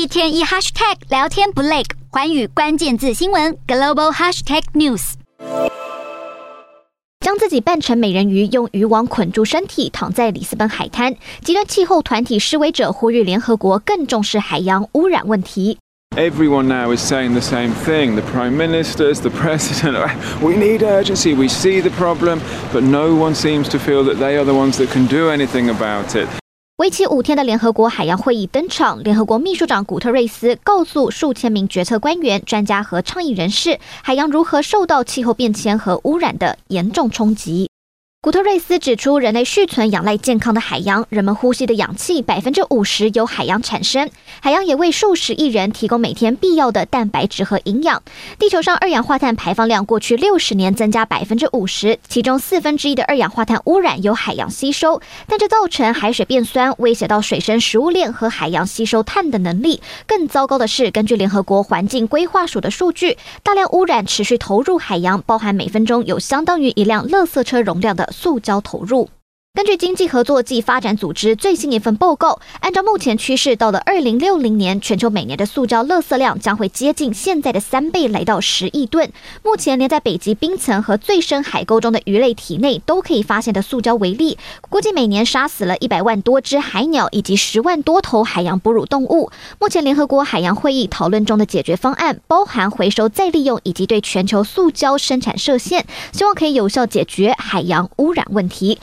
一天一 hashtag 聊天不累，寰宇关键字新闻 global hashtag news。将自己扮成美人鱼，用渔网捆住身体，躺在里斯本海滩。极端气候团体示威者呼吁联合国更重视海洋污染问题。Everyone now is saying the same thing. The prime ministers, the president. We need urgency. We see the problem, but no one seems to feel that they are the ones that can do anything about it. 为期五天的联合国海洋会议登场，联合国秘书长古特瑞斯告诉数千名决策官员、专家和倡议人士，海洋如何受到气候变迁和污染的严重冲击。古特瑞斯指出，人类续存仰赖健康的海洋，人们呼吸的氧气百分之五十由海洋产生，海洋也为数十亿人提供每天必要的蛋白质和营养。地球上二氧化碳排放量过去六十年增加百分之五十，其中四分之一的二氧化碳污染由海洋吸收，但这造成海水变酸，威胁到水生食物链和海洋吸收碳的能力。更糟糕的是，根据联合国环境规划署的数据，大量污染持续投入海洋，包含每分钟有相当于一辆垃圾车容量的。塑胶投入。根据经济合作暨发展组织最新一份报告，按照目前趋势，到了二零六零年，全球每年的塑胶垃圾量将会接近现在的三倍，来到十亿吨。目前，连在北极冰层和最深海沟中的鱼类体内都可以发现的塑胶微粒，估计每年杀死了一百万多只海鸟以及十万多头海洋哺乳动物。目前，联合国海洋会议讨论中的解决方案包含回收再利用以及对全球塑胶生产设限，希望可以有效解决海洋污染问题。